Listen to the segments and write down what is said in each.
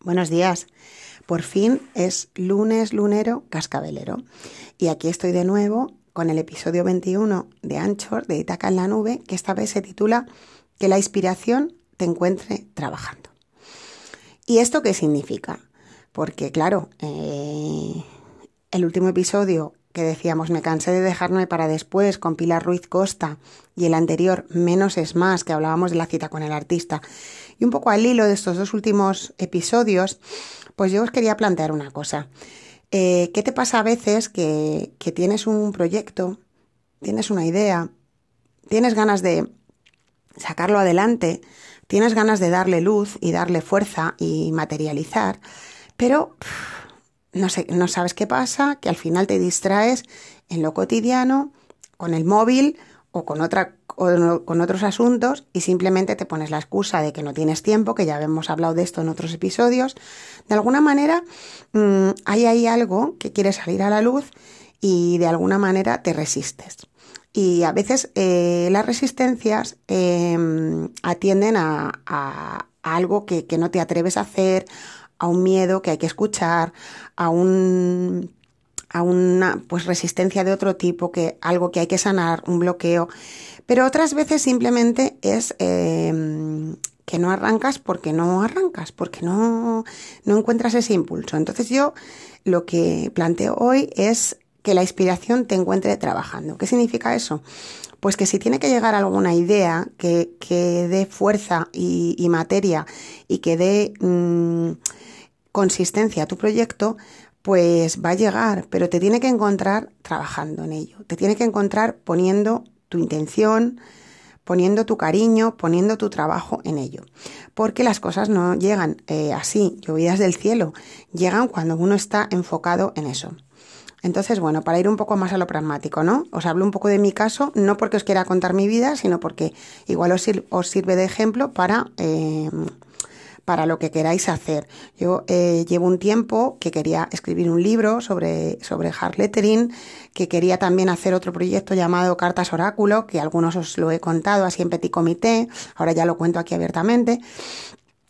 Buenos días. Por fin es lunes lunero cascabelero. Y aquí estoy de nuevo con el episodio 21 de Anchor de Itaca en la Nube, que esta vez se titula Que la inspiración te encuentre trabajando. ¿Y esto qué significa? Porque claro, eh, el último episodio que decíamos me cansé de dejarme para después con Pilar Ruiz Costa y el anterior menos es más que hablábamos de la cita con el artista y un poco al hilo de estos dos últimos episodios pues yo os quería plantear una cosa. Eh, ¿qué te pasa a veces que, que tienes un proyecto tienes una idea tienes ganas de sacarlo adelante tienes ganas de darle luz y darle fuerza y materializar pero no, sé, no sabes qué pasa, que al final te distraes en lo cotidiano, con el móvil o con, otra, o con otros asuntos y simplemente te pones la excusa de que no tienes tiempo, que ya hemos hablado de esto en otros episodios. De alguna manera mmm, hay ahí algo que quiere salir a la luz y de alguna manera te resistes. Y a veces eh, las resistencias eh, atienden a, algo que, que, no te atreves a hacer, a un miedo que hay que escuchar, a un a una pues resistencia de otro tipo, que algo que hay que sanar, un bloqueo. Pero otras veces simplemente es eh, que no arrancas porque no arrancas, porque no, no encuentras ese impulso. Entonces yo lo que planteo hoy es que la inspiración te encuentre trabajando. ¿Qué significa eso? Pues que si tiene que llegar alguna idea que, que dé fuerza y, materia y que dé mmm, consistencia a tu proyecto, pues va a llegar, pero te tiene que encontrar trabajando en ello, te tiene que encontrar poniendo tu intención, poniendo tu cariño, poniendo tu trabajo en ello. Porque las cosas no llegan eh, así, llovidas del cielo, llegan cuando uno está enfocado en eso. Entonces, bueno, para ir un poco más a lo pragmático, ¿no? Os hablo un poco de mi caso, no porque os quiera contar mi vida, sino porque igual os, sir os sirve de ejemplo para... Eh, para lo que queráis hacer. Yo eh, llevo un tiempo que quería escribir un libro sobre, sobre hard lettering, que quería también hacer otro proyecto llamado Cartas Oráculo, que algunos os lo he contado así en petit comité, ahora ya lo cuento aquí abiertamente.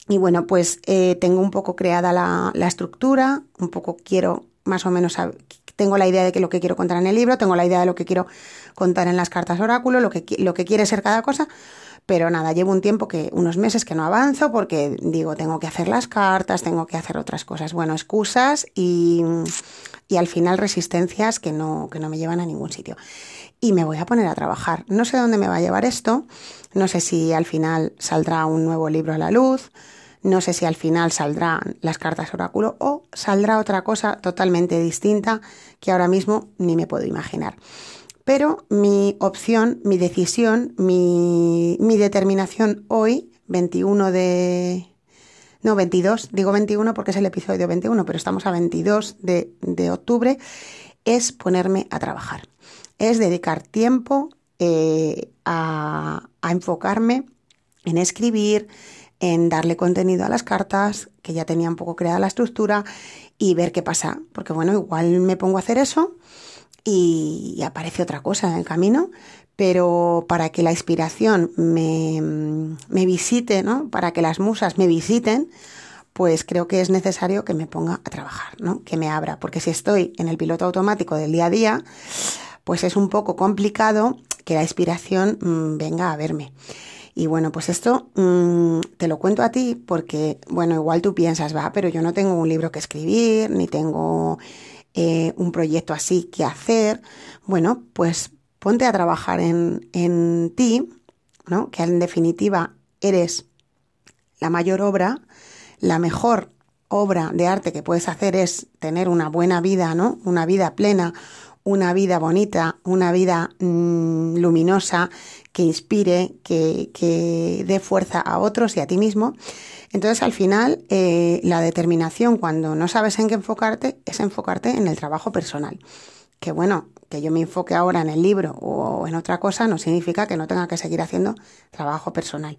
Y bueno, pues eh, tengo un poco creada la, la estructura, un poco quiero más o menos tengo la idea de que lo que quiero contar en el libro, tengo la idea de lo que quiero contar en las cartas oráculo, lo que, lo que quiere ser cada cosa, pero nada, llevo un tiempo que, unos meses que no avanzo porque digo, tengo que hacer las cartas, tengo que hacer otras cosas. Bueno, excusas y, y al final resistencias que no, que no me llevan a ningún sitio. Y me voy a poner a trabajar. No sé dónde me va a llevar esto, no sé si al final saldrá un nuevo libro a la luz, no sé si al final saldrán las cartas oráculo o saldrá otra cosa totalmente distinta que ahora mismo ni me puedo imaginar pero mi opción, mi decisión, mi, mi determinación hoy, 21 de... No, 22, digo 21 porque es el episodio 21, pero estamos a 22 de, de octubre, es ponerme a trabajar. Es dedicar tiempo eh, a, a enfocarme en escribir, en darle contenido a las cartas, que ya tenía un poco creada la estructura, y ver qué pasa. Porque bueno, igual me pongo a hacer eso y aparece otra cosa en el camino, pero para que la inspiración me, me visite, ¿no? para que las musas me visiten, pues creo que es necesario que me ponga a trabajar, ¿no? que me abra, porque si estoy en el piloto automático del día a día, pues es un poco complicado que la inspiración mmm, venga a verme. Y bueno, pues esto mmm, te lo cuento a ti porque, bueno, igual tú piensas, va, pero yo no tengo un libro que escribir, ni tengo eh, un proyecto así que hacer, bueno, pues ponte a trabajar en, en ti, ¿no? Que en definitiva eres la mayor obra, la mejor obra de arte que puedes hacer es tener una buena vida, ¿no? Una vida plena, una vida bonita, una vida mmm, luminosa, que inspire, que, que dé fuerza a otros y a ti mismo. Entonces, al final, eh, la determinación cuando no sabes en qué enfocarte es enfocarte en el trabajo personal. Que bueno, que yo me enfoque ahora en el libro o en otra cosa no significa que no tenga que seguir haciendo trabajo personal.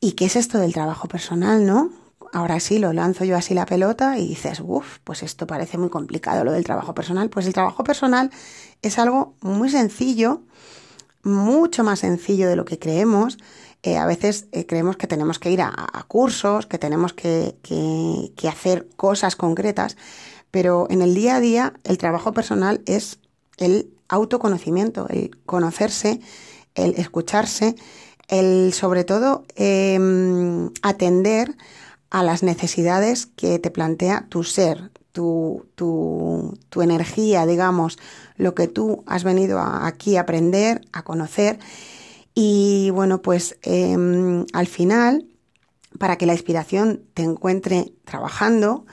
¿Y qué es esto del trabajo personal, no? Ahora sí, lo lanzo yo así la pelota y dices, uff, pues esto parece muy complicado lo del trabajo personal. Pues el trabajo personal es algo muy sencillo, mucho más sencillo de lo que creemos. Eh, a veces eh, creemos que tenemos que ir a, cursos, que tenemos que, hacer cosas concretas, pero en el día a día el trabajo personal es el autoconocimiento, el conocerse, el escucharse, el sobre todo em, atender a las necesidades que te plantea tu ser, tu, tu, tu energía, digamos, lo que tú has venido aquí a aprender, a conocer y bueno, pues em, al final, para que la inspiración te encuentre trabajando,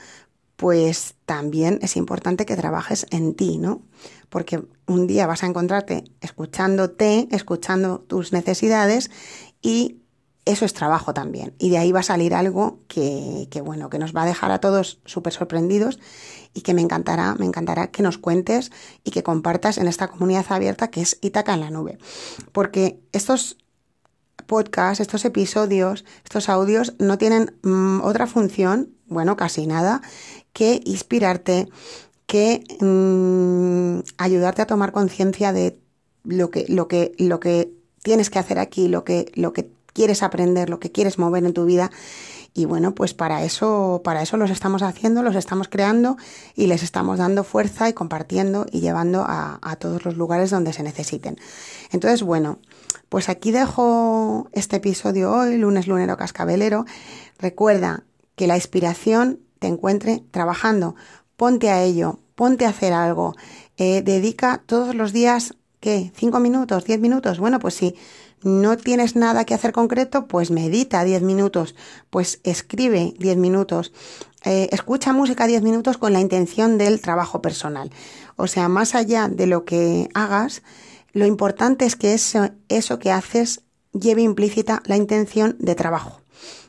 pues también es importante que trabajes en ti, ¿no? Porque un día vas a encontrarte escuchándote, escuchando tus necesidades y eso es trabajo también. Y de ahí va a salir algo que, que bueno, que nos va a dejar a todos súper sorprendidos y que me encantará, me encantará que nos cuentes y que compartas en esta comunidad abierta que es Itaca en la nube. Porque estos podcasts, estos episodios, estos audios no tienen mm, otra función, bueno, casi nada, que inspirarte, que mm, ayudarte a tomar conciencia de lo que, lo que, lo que tienes que hacer aquí, lo que, lo que quieres aprender, lo que quieres mover en tu vida. Y bueno, pues para eso, para eso los estamos haciendo, los estamos creando y les estamos dando fuerza y compartiendo y llevando a, todos los lugares donde se necesiten. Entonces, bueno, pues aquí dejo este episodio hoy, lunes lunero cascabelero. Recuerda que la inspiración te encuentre trabajando. Ponte a ello, ponte a hacer algo. Eh, dedica todos los días, ¿qué? ¿Cinco minutos? ¿Diez minutos? Bueno, pues sí no tienes nada que hacer concreto, pues medita 10 minutos, pues escribe 10 minutos, eh, escucha música 10 minutos con la intención del trabajo personal. O sea, más allá de lo que hagas, lo importante es que eso, eso que haces lleve implícita la intención de trabajo.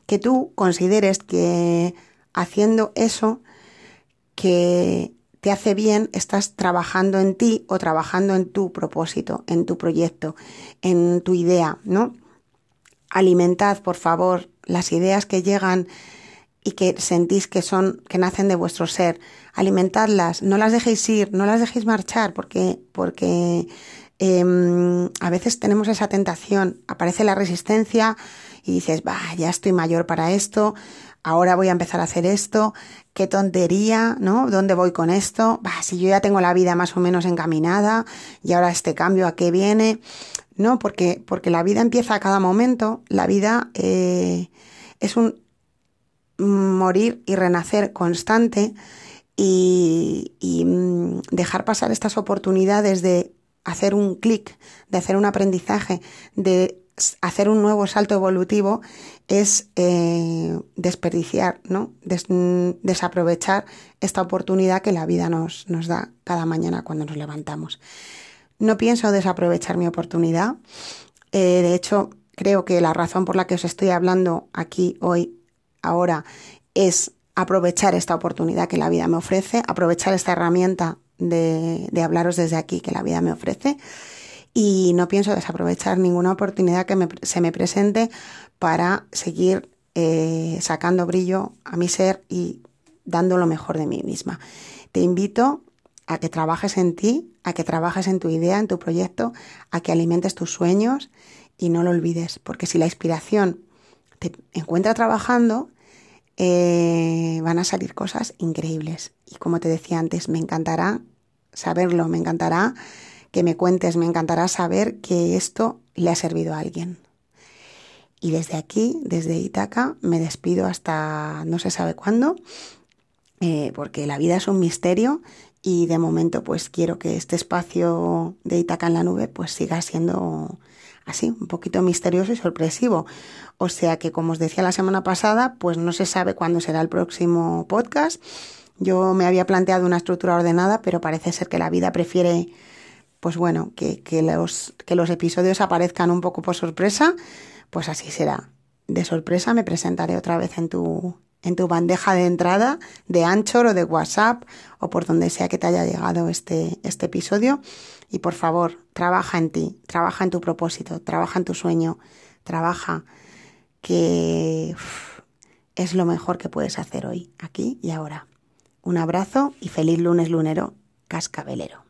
Que tú consideres que haciendo eso, que te hace bien, estás trabajando en ti o trabajando en tu propósito, en tu proyecto, en tu idea, ¿no? Alimentad, por favor, las ideas que llegan y que sentís que son, que nacen de vuestro ser. Alimentadlas, no las dejéis ir, no las dejéis marchar, porque, porque em, a veces tenemos esa tentación, aparece la resistencia y dices, va, ya estoy mayor para esto, ahora voy a empezar a hacer esto, qué tontería, ¿no? ¿Dónde voy con esto? Bah, si yo ya tengo la vida más o menos encaminada y ahora este cambio a qué viene, ¿no? Porque, porque la vida empieza a cada momento, la vida eh, es un morir y renacer constante y, y mm, dejar pasar estas oportunidades de hacer un clic, de hacer un aprendizaje, de hacer un nuevo salto evolutivo es eh, desperdiciar, ¿no? desaprovechar esta oportunidad que la vida nos, nos da cada mañana cuando nos levantamos. No pienso desaprovechar mi oportunidad. Eh, de hecho, creo que la razón por la que os estoy hablando aquí hoy, ahora, es aprovechar esta oportunidad que la vida me ofrece, aprovechar esta herramienta de, de hablaros desde aquí que la vida me ofrece y no pienso desaprovechar ninguna oportunidad que se me presente para seguir eh, sacando brillo a mi ser y dando lo mejor de mí misma. Te invito a que trabajes en ti, a que trabajes en tu idea, en tu proyecto, a que alimentes tus sueños y no lo olvides, porque si la inspiración te encuentra trabajando, eh, van a salir cosas increíbles. Y como te decía antes, me encantará saberlo, me encantará que me cuentes, me encantará saber que esto le ha servido a alguien. Y desde aquí, desde Itaca, me despido hasta no se sabe cuándo, eh, porque la vida es un misterio y de momento pues quiero que este espacio de Itaca en la nube pues siga siendo así, un poquito misterioso y sorpresivo. O sea que como os decía la semana pasada, pues no se sabe cuándo será el próximo podcast. Yo me había planteado una estructura ordenada, pero parece ser que la vida prefiere pues bueno, que, los episodios aparezcan un poco por sorpresa, pues así será. De sorpresa me presentaré otra vez en tu, en tu bandeja de entrada de Anchor o de WhatsApp o por donde sea que te haya llegado este, este episodio. Y por favor, trabaja en ti, trabaja en tu propósito, trabaja en tu sueño, trabaja que es lo mejor que puedes hacer hoy, aquí y ahora. Un abrazo y feliz lunes lunero cascabelero.